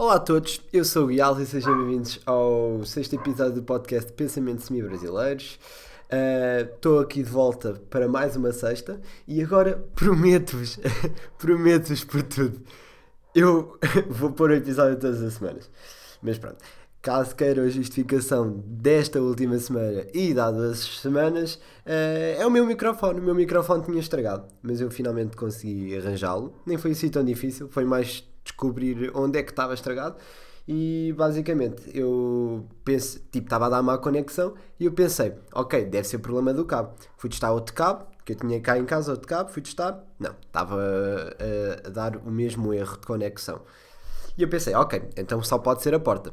Olá a todos, eu sou o Guial e sejam bem-vindos ao sexto episódio do podcast Pensamentos Semi-Brasileiros. Estou uh, aqui de volta para mais uma sexta e agora prometo-vos, prometo-vos por tudo, eu vou pôr o episódio todas as semanas. Mas pronto, caso queiram a justificação desta última semana e dado as semanas, uh, é o meu microfone. O meu microfone tinha estragado, mas eu finalmente consegui arranjá-lo. Nem foi assim tão difícil, foi mais descobrir onde é que estava estragado. E basicamente eu pensei, tipo, estava a dar má conexão e eu pensei, ok, deve ser problema do cabo. Fui testar outro cabo, que eu tinha cá em casa outro cabo, fui testar, não, estava a, a dar o mesmo erro de conexão. E eu pensei, ok, então só pode ser a porta.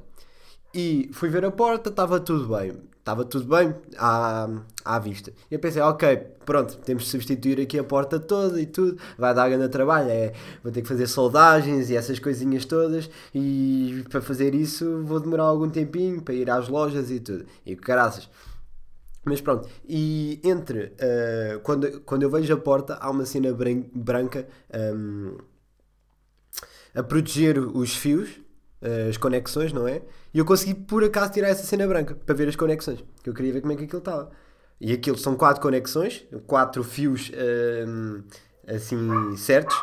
E fui ver a porta, estava tudo bem. Estava tudo bem à, à vista. E eu pensei, ok, pronto, temos de substituir aqui a porta toda e tudo. Vai dar grande trabalho. É, vou ter que fazer soldagens e essas coisinhas todas. E para fazer isso vou demorar algum tempinho para ir às lojas e tudo. E caraças. Mas pronto, e entre uh, quando, quando eu vejo a porta, há uma cena branca um, a proteger os fios eh, as conexões, não é? E eu consegui por acaso tirar essa cena branca para ver as conexões, que eu queria ver como é que aquilo estava. E aquilo são quatro conexões, quatro fios um, ehm, assim certos,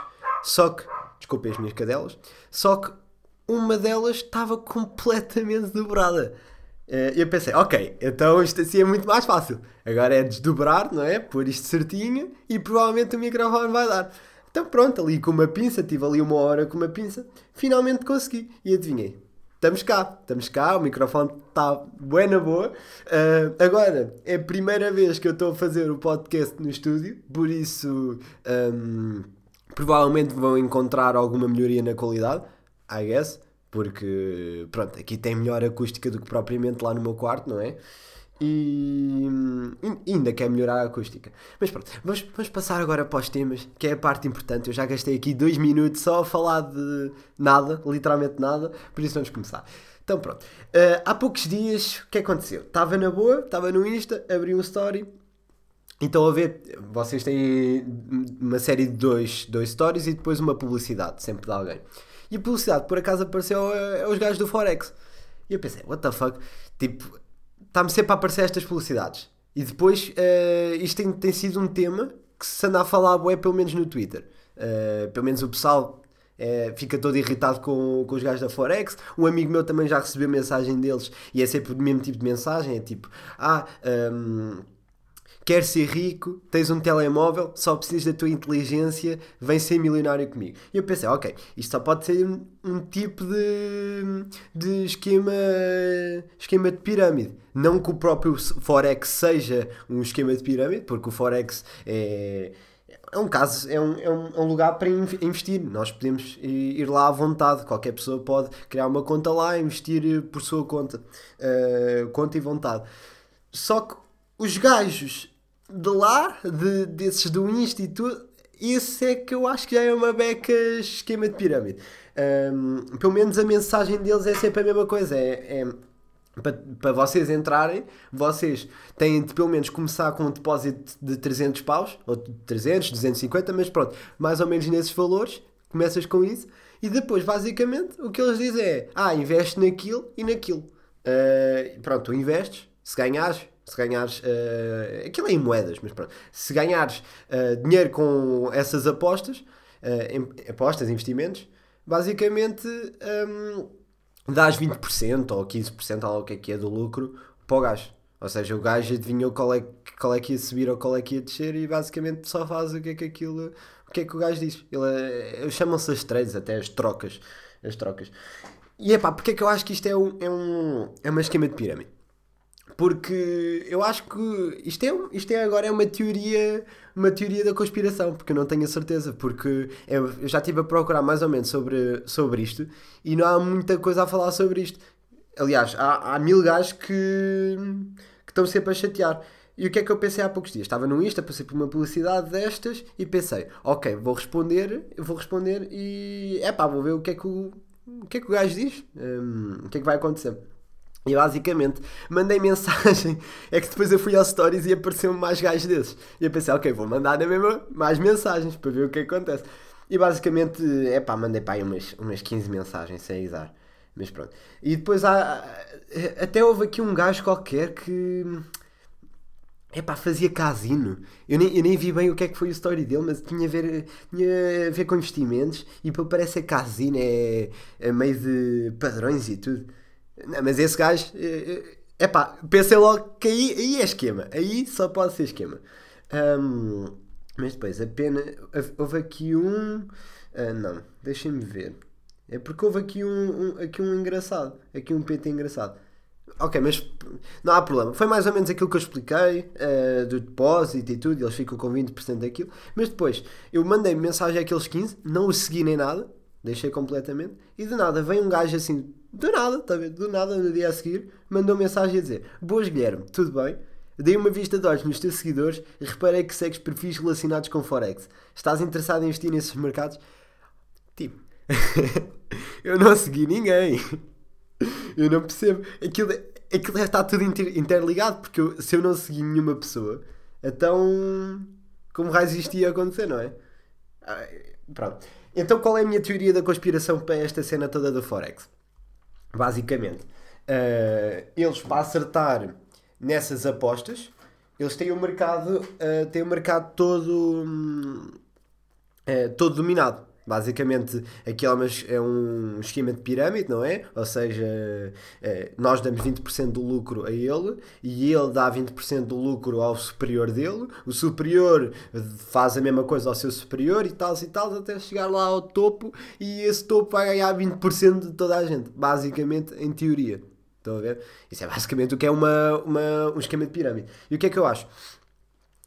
só que, desculpem as minhas cadelas, só que uma delas estava completamente dobrada. Uh, eu pensei, ok, então isto assim é muito mais fácil. Agora é desdobrar, não é? Pôr isto certinho e provavelmente o microfone vai dar. Então pronto, ali com uma pinça, tive ali uma hora com uma pinça, finalmente consegui. E adivinhei, estamos cá, estamos cá, o microfone está bué na boa. Uh, agora, é a primeira vez que eu estou a fazer o podcast no estúdio, por isso um, provavelmente vão encontrar alguma melhoria na qualidade, I guess, porque pronto, aqui tem melhor acústica do que propriamente lá no meu quarto, não é? E, ainda quer melhorar a acústica. Mas pronto, vamos, vamos, passar agora para os temas, que é a parte importante. Eu já gastei aqui dois minutos só a falar de nada, literalmente nada, por isso vamos começar. Então pronto, uh, há poucos dias o que aconteceu? Estava na boa, estava no Insta, abri um story. Então a ver, vocês têm uma série de dois, dois stories e depois uma publicidade, sempre de alguém. E a publicidade por acaso apareceu aos gajos do Forex. E eu pensei, what the fuck? Tipo, está-me sempre a aparecer estas publicidades. E depois, uh, isto tem, tem sido um tema que se anda a falar, é pelo menos no Twitter. Uh, pelo menos o pessoal uh, fica todo irritado com, com os gajos da Forex. Um amigo meu também já recebeu mensagem deles e é sempre o mesmo tipo de mensagem: é tipo, ah. Um, quer ser rico, tens um telemóvel, só precisas da tua inteligência, vem ser milionário comigo. E eu pensei, ok, isto só pode ser um, um tipo de, de esquema, esquema de pirâmide. Não que o próprio Forex seja um esquema de pirâmide, porque o Forex é é um caso, é um, é um, é lugar para investir. Nós podemos ir lá à vontade. Qualquer pessoa pode criar uma conta lá investir por sua conta. Uh, conta e vontade. Só que os gajos de lá, de, desses do Instituto, esse é que eu acho que já é uma beca esquema de pirâmide. Um, pelo menos a mensagem deles é sempre a mesma coisa. É, é para, para vocês entrarem, vocês têm de pelo menos começar com um depósito de 300 paus, ou 300, 250, mas pronto, mais ou menos nesses valores. Começas com isso e depois, basicamente, o que eles dizem é: ah, investe naquilo e naquilo. Uh, pronto, tu investes, se ganhares, se ganhares. Uh, aquilo é em moedas, mas pronto. Se ganhares uh, dinheiro com essas apostas, uh, apostas, investimentos, basicamente um, dás 20% ou 15% ou o que é que é do lucro para o gajo. Ou seja, o gajo adivinhou qual é, qual é que ia subir ou qual é que ia descer e basicamente só faz o que é que aquilo. O que é que o gajo diz? Ele, chamam-se as trades, até as trocas. As trocas. E é pá, porque é que eu acho que isto é, um, é, um, é uma esquema de pirâmide? Porque eu acho que isto é, isto é agora é uma teoria uma teoria da conspiração, porque eu não tenho a certeza, porque eu, já estive a procurar mais ou menos sobre, sobre isto e não há muita coisa a falar sobre isto. Aliás, há, há mil gajos que, que estão sempre a chatear. E o que é que eu pensei há poucos dias? Estava no Insta, passei por uma publicidade destas e pensei, ok, vou responder, vou responder e é pá, vou ver o que é que o, o que é que o gajo diz, um, o que é que vai acontecer. E basicamente mandei mensagem. É que depois eu fui aos stories e apareceu-me mais gajos desses. E eu pensei, ok, vou mandar na mesma mais mensagens para ver o que acontece. E basicamente, é pá, mandei para aí umas, umas 15 mensagens sem izar. Mas pronto. E depois há. Até houve aqui um gajo qualquer que. Epá, fazia casino. Eu nem, eu nem vi bem o que é que foi a história dele, mas tinha a ver, tinha a ver com investimentos e parece é casino, é, é meio de padrões e tudo. Não, mas esse gajo. Epá, pensei logo que aí, aí é esquema. Aí só pode ser esquema. Um, mas depois, a pena. Houve aqui um. Uh, não, deixem-me ver. É porque houve aqui um, um, aqui um engraçado. Aqui um PT engraçado. Ok, mas não há problema. Foi mais ou menos aquilo que eu expliquei uh, do depósito e tudo. Eles ficam com 20% daquilo. Mas depois eu mandei mensagem àqueles 15, não os segui nem nada. Deixei completamente. E de nada vem um gajo assim, do nada, tá? Do nada no dia a seguir, mandou mensagem a dizer: Boas Guilherme, tudo bem? Dei uma vista de olhos nos teus seguidores e reparei que segues perfis relacionados com Forex. Estás interessado em investir nesses mercados? Tipo, eu não segui ninguém. Eu não percebo. Aquilo, aquilo estar tudo inter, interligado, porque eu, se eu não segui nenhuma pessoa, então como raios isto ia acontecer, não é? Pronto. Então qual é a minha teoria da conspiração para esta cena toda do Forex? Basicamente, uh, eles para acertar nessas apostas, eles têm o mercado, uh, têm o mercado todo, uh, todo dominado. Basicamente, aquilo é um esquema de pirâmide, não é? Ou seja, eh, nós damos 20% do lucro a ele e ele dá 20% do lucro ao superior dele. O superior faz a mesma coisa ao seu superior e tal e tal, até chegar lá ao topo e esse topo vai ganhar 20% de toda a gente. Basicamente, em teoria. Estão a ver? Isso é basicamente o que é uma, uma, um esquema de pirâmide. E o que é que eu acho?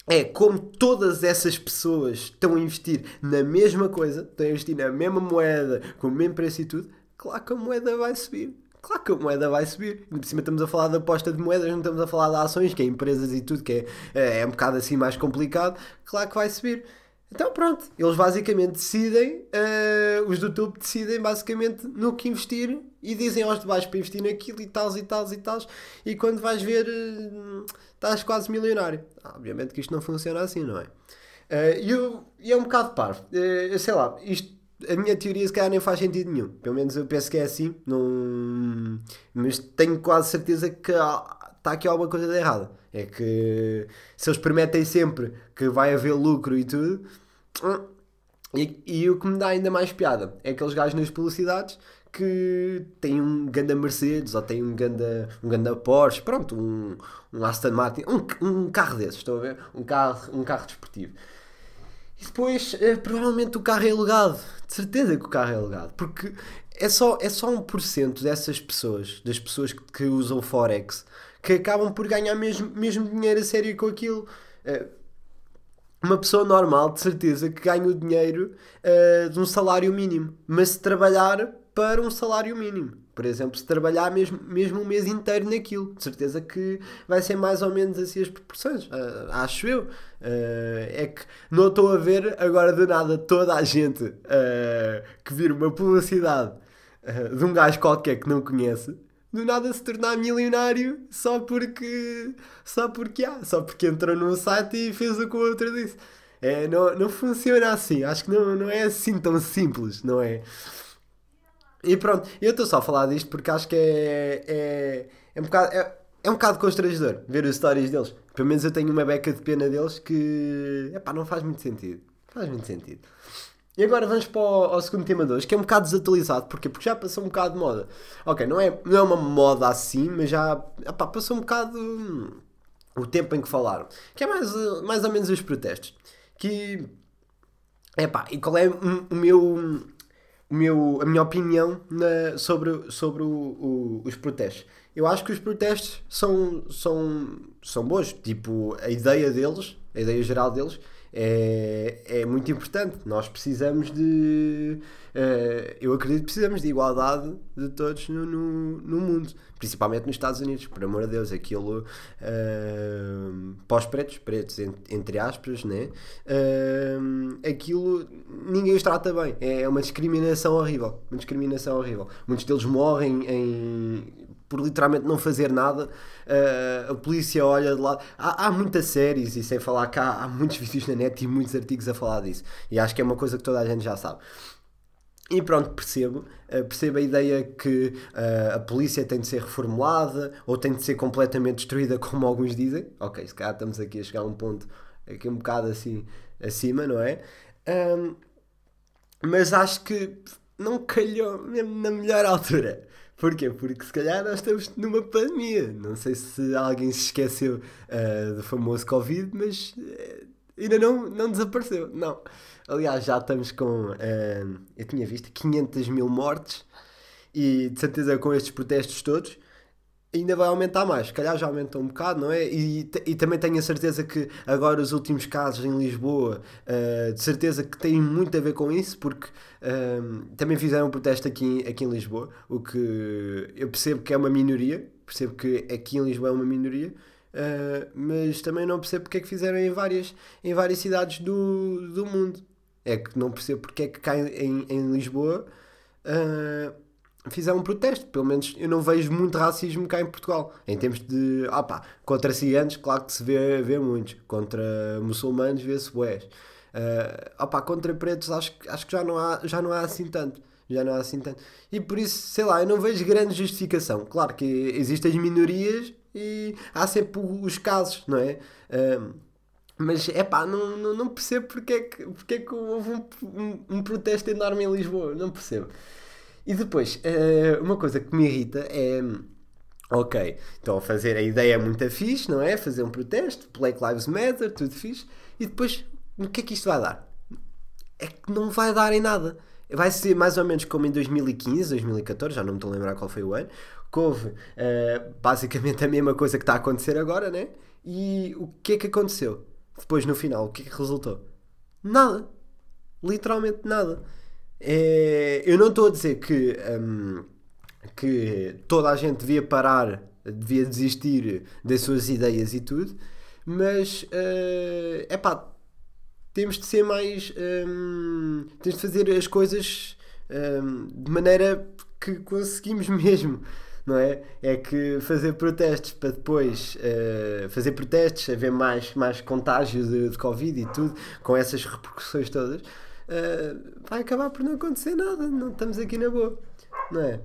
É como todas essas pessoas estão a investir na mesma coisa, estão a investir na mesma moeda, com o mesmo preço e tudo, claro que a moeda vai subir. Claro que a moeda vai subir. Por cima estamos a falar da aposta de moedas, não estamos a falar de ações, que é empresas e tudo, que é, é, é um bocado assim mais complicado. Claro que vai subir. Então pronto, eles basicamente decidem, uh, os do topo decidem basicamente no que investir e dizem aos de baixo para investir naquilo e tal e tal e tal. E quando vais ver, uh, estás quase milionário. Ah, obviamente que isto não funciona assim, não é? Uh, e, é um bocado parvo. Uh, sei lá, isto, a minha teoria se calhar nem faz sentido nenhum. Pelo menos eu penso que é assim. Não... Mas tenho quase certeza que está aqui alguma coisa de errada. É que se eles prometem sempre que vai haver lucro e tudo. Hum, e, e o que me dá ainda mais piada é aqueles gajos nas publicidades que tem um ganda Mercedes ou tem um ganda, um ganda Porsche, pronto, um, um Aston Martin, um, um carro desses, estão a ver? Um carro, um carro desportivo. E depois, é, provavelmente o carro é alugado. De certeza que o carro é alugado. Porque é só, é só 1% dessas pessoas, das pessoas que, que usam Forex, que acabam por ganhar mesmo, mesmo dinheiro a sério com aquilo. É, uma pessoa normal, de certeza, que ganha o dinheiro uh, de um salário mínimo. Mas se trabalhar para um salário mínimo. Por exemplo, se trabalhar mesmo, mesmo um mês inteiro naquilo, de certeza que vai ser mais ou menos assim as proporções, uh, acho eu. Uh, é que não estou a ver agora de nada toda a gente uh, que vira uma publicidade de um gajo qualquer que não conhece, do nada se tornar milionário só porque só porque há, só porque entrou num site e fez o que o outro disse. É, não, não funciona assim, acho que não, não é assim tão simples, não é? E pronto, eu estou só a falar disto porque acho que é, é, é, um, bocado, é, é um bocado constrangedor ver as histórias deles. Pelo menos eu tenho uma beca de pena deles que epá, não faz muito sentido. Faz muito sentido. E agora vamos para o, ao segundo tema de hoje, que é um bocado desatualizado. Porquê? Porque já passou um bocado de moda. Ok, não é, não é uma moda assim, mas já epá, passou um bocado hum, o tempo em que falaram. Que é mais, mais ou menos os protestos. Que. Epá, e qual é o, o meu o meu, a minha opinião na, sobre, sobre o, o, os protestos. Eu acho que os protestos são, são, são bons. Tipo, a ideia deles, a ideia geral deles, é, é muito importante. Nós precisamos de. Uh, eu acredito que precisamos de igualdade de todos no, no, no, mundo, principalmente nos Estados Unidos. Por amor de Deus, aquilo uh, para os pretos, pretos entre aspas, né? Uh, aquilo ninguém os trata bem. É uma discriminação horrível. Uma discriminação horrível. Muitos deles morrem em por literalmente não fazer nada, uh, a polícia olha de lado. Há, há muitas séries, e sem falar cá, há muitos vídeos na net e muitos artigos a falar disso. E acho que é uma coisa que toda a gente já sabe. E pronto, percebo. Uh, percebo a ideia que uh, a polícia tem de ser reformulada ou tem de ser completamente destruída, como alguns dizem. Ok, se calhar estamos aqui a chegar a um ponto aqui um bocado assim acima, não é? Um, mas acho que não calhou mesmo na melhor altura. Porquê? Porque se calhar nós estamos numa pandemia. Não sei se alguém se esqueceu uh, do famoso Covid, mas uh, ainda não, não desapareceu. Não. Aliás, já estamos com. Uh, eu tinha visto 500 mil mortes e de certeza com estes protestos todos ainda vai aumentar mais. Se calhar já aumentou um bocado, não é? E, e também tenho a certeza que agora os últimos casos em Lisboa, uh, de certeza que têm muito a ver com isso, porque uh, também fizeram um protesto aqui, aqui em Lisboa, o que eu percebo que é uma minoria, percebo que aqui em Lisboa é uma minoria. Uh, mas também não percebo porque é que fizeram em várias, em várias cidades do, do mundo. É que não percebo porque é que cá em, em Lisboa uh, fizeram protesto. Pelo menos eu não vejo muito racismo cá em Portugal. Em termos de. Opa, contra ciganos, claro que se vê, vê muitos. Contra muçulmanos, vê-se bués. Uh, contra pretos, acho, acho que já não, há, já não há assim tanto. Já não há assim tanto. E por isso, sei lá, eu não vejo grande justificação. Claro que existem as minorias e há sempre os casos, não é? Uh, mas é pá, não, não, não, percebo porque é que, porque é que houve um, um, um protesto enorme em Lisboa. Não percebo. E depois, uh, uma coisa que me irrita é. Ok, estão a fazer, a ideia é muito fixe, não é? Fazer um protesto, Black Lives Matter, tudo fixe. E depois, o que é que isto vai dar? É que não vai dar em nada. Vai ser mais ou menos como em 2015, 2014, já não me estou a lembrar qual foi o ano, que houve uh, basicamente a mesma coisa que está a acontecer agora, né? E o que é que aconteceu? Depois, no final, o que é que resultou? Nada. Literalmente nada. É, eu não estou a dizer que, um, que toda a gente devia parar, devia desistir das suas ideias e tudo, mas é uh, pá, temos de ser mais. Um, temos de fazer as coisas um, de maneira que conseguimos mesmo. Não é? É que fazer protestos para depois uh, fazer protestos, haver mais, mais contágio de, de Covid e tudo, com essas repercussões todas, uh, vai acabar por não acontecer nada, não estamos aqui na boa, não é?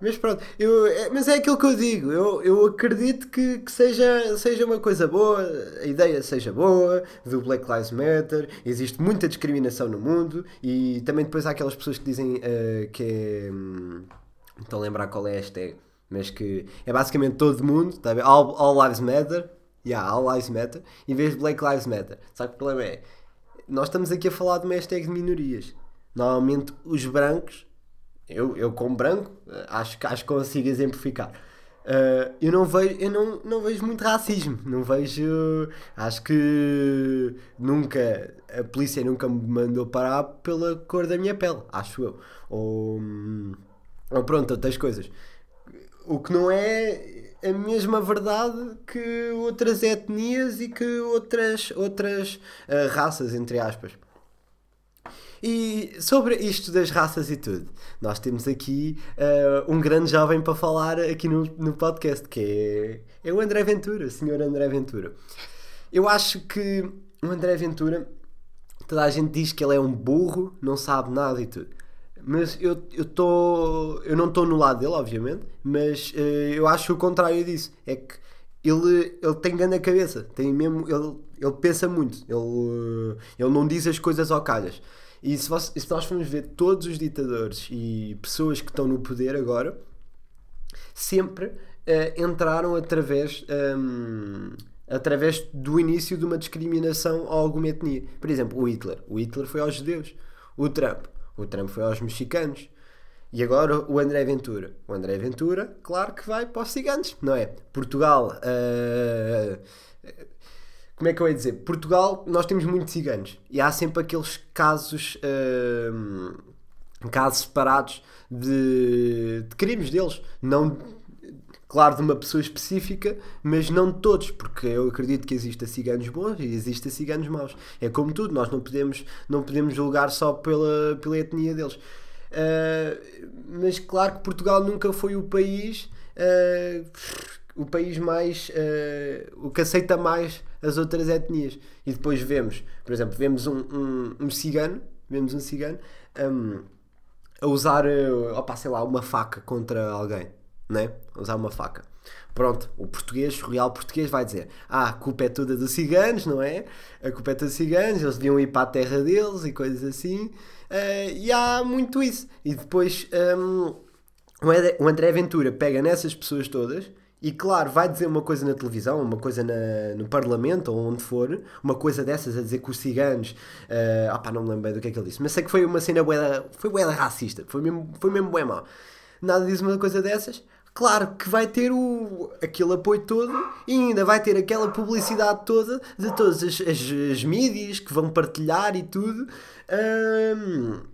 Mas pronto, eu, é, mas é aquilo que eu digo, eu, eu acredito que, que seja, seja uma coisa boa, a ideia seja boa, do Black Lives Matter, existe muita discriminação no mundo e também depois há aquelas pessoas que dizem uh, que é. Hum, a lembrar qual é a hashtag, mas que é basicamente todo mundo, tá all, all Lives Matter, yeah, All Lives Matter, em vez de Black Lives Matter. Só que o problema é, nós estamos aqui a falar de uma hashtag de minorias. Normalmente os brancos, eu, eu como branco, acho, acho que consigo exemplificar. Uh, eu não vejo, eu não, não vejo muito racismo. Não vejo. Acho que nunca. A polícia nunca me mandou parar pela cor da minha pele, acho eu. Ou, ou pronto, outras coisas. O que não é a mesma verdade que outras etnias e que outras, outras uh, raças, entre aspas. E sobre isto das raças e tudo, nós temos aqui uh, um grande jovem para falar aqui no, no podcast, que é, é o André Ventura, o senhor André Ventura. Eu acho que o André Ventura, toda a gente diz que ele é um burro, não sabe nada e tudo. Mas eu, eu, tô, eu não estou no lado dele, obviamente, mas uh, eu acho o contrário disso. É que ele, ele tem grande cabeça, tem mesmo, ele, ele pensa muito, ele, uh, ele não diz as coisas ao calhas. E se, você, se nós formos ver todos os ditadores e pessoas que estão no poder agora, sempre uh, entraram através. Um, através do início de uma discriminação a alguma etnia. Por exemplo, o Hitler. O Hitler foi aos judeus. O Trump o Trump foi aos mexicanos. E agora o André Ventura. O André Ventura, claro que vai para os ciganos, não é? Portugal. Uh, como é que eu ia dizer? Portugal, nós temos muitos ciganos. E há sempre aqueles casos. Uh, casos separados de, de crimes deles. Não claro, de uma pessoa específica, mas não de todos, porque eu acredito que existem ciganos bons e existem ciganos maus. É como tudo, nós não podemos, não podemos julgar só pela, pela etnia deles. Uh, mas claro que Portugal nunca foi o país uh, o país mais uh, o que aceita mais as outras etnias e depois vemos por exemplo vemos um, um, um cigano vemos um cigano um, a usar, uh, opa, sei lá, uma faca contra alguém, né? Usar uma faca. Pronto, o português, o real português vai dizer: Ah, a culpa é toda dos ciganos, não é? A culpa é toda dos ciganos, eles deviam ir para a terra deles e coisas assim. Uh, e há muito isso. E depois um, o André Ventura pega nessas pessoas todas e, claro, vai dizer uma coisa na televisão, uma coisa na, no Parlamento ou onde for, uma coisa dessas a dizer que os ciganos. Uh, ah, pá, não me lembro bem do que é que ele disse, mas sei que foi uma cena bué, foi bué racista, foi mesmo, foi mesmo bué mau. Nada diz uma coisa dessas claro que vai ter o, aquele apoio todo e ainda vai ter aquela publicidade toda de todas as, as, as mídias que vão partilhar e tudo. Um,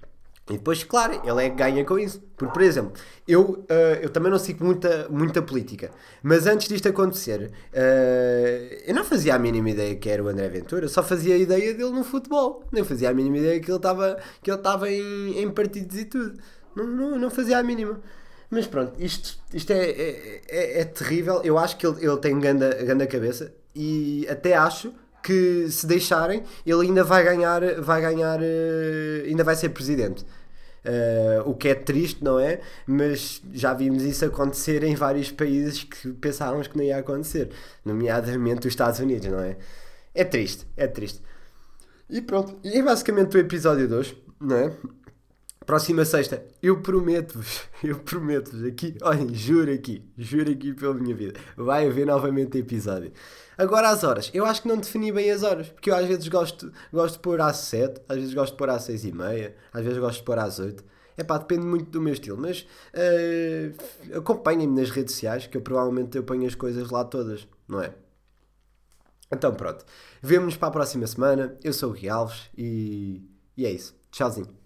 e depois, claro, ele é que ganha com isso. Porque, por exemplo, eu, uh, eu também não sigo muita, muita política, mas antes disto acontecer, uh, eu não fazia a mínima ideia que era o André Ventura, só fazia a ideia dele no futebol. Nem fazia a mínima ideia que ele estava em, em partidos e tudo. Não, não, não fazia a mínima. Mas pronto, isto, isto é, é, é, é terrível. Eu acho que ele, ele tem grande, grande cabeça e até acho que se deixarem, ele ainda vai ganhar, vai ganhar, eh, ainda vai ser presidente. Uh, o que é triste, não é? Mas já vimos isso acontecer em vários países que pensávamos que não ia acontecer, nomeadamente os Estados Unidos, não é? É triste, é triste. E pronto, e é basicamente o episódio 2, não é? Próxima sexta, eu prometo-vos, eu prometo-vos aqui, olhem, juro aqui, juro aqui pela minha vida, vai haver novamente episódio. Agora as horas, eu acho que não defini bem as horas, porque eu às vezes gosto, gosto de pôr às 7, às vezes gosto de pôr às 6 e meia, às vezes gosto de pôr às 8. É pá, depende muito do meu estilo, mas uh, acompanhem-me nas redes sociais, que eu provavelmente eu ponho as coisas lá todas, não é? Então pronto, vemo-nos para a próxima semana. Eu sou o Gui Alves e, e é isso. Tchauzinho.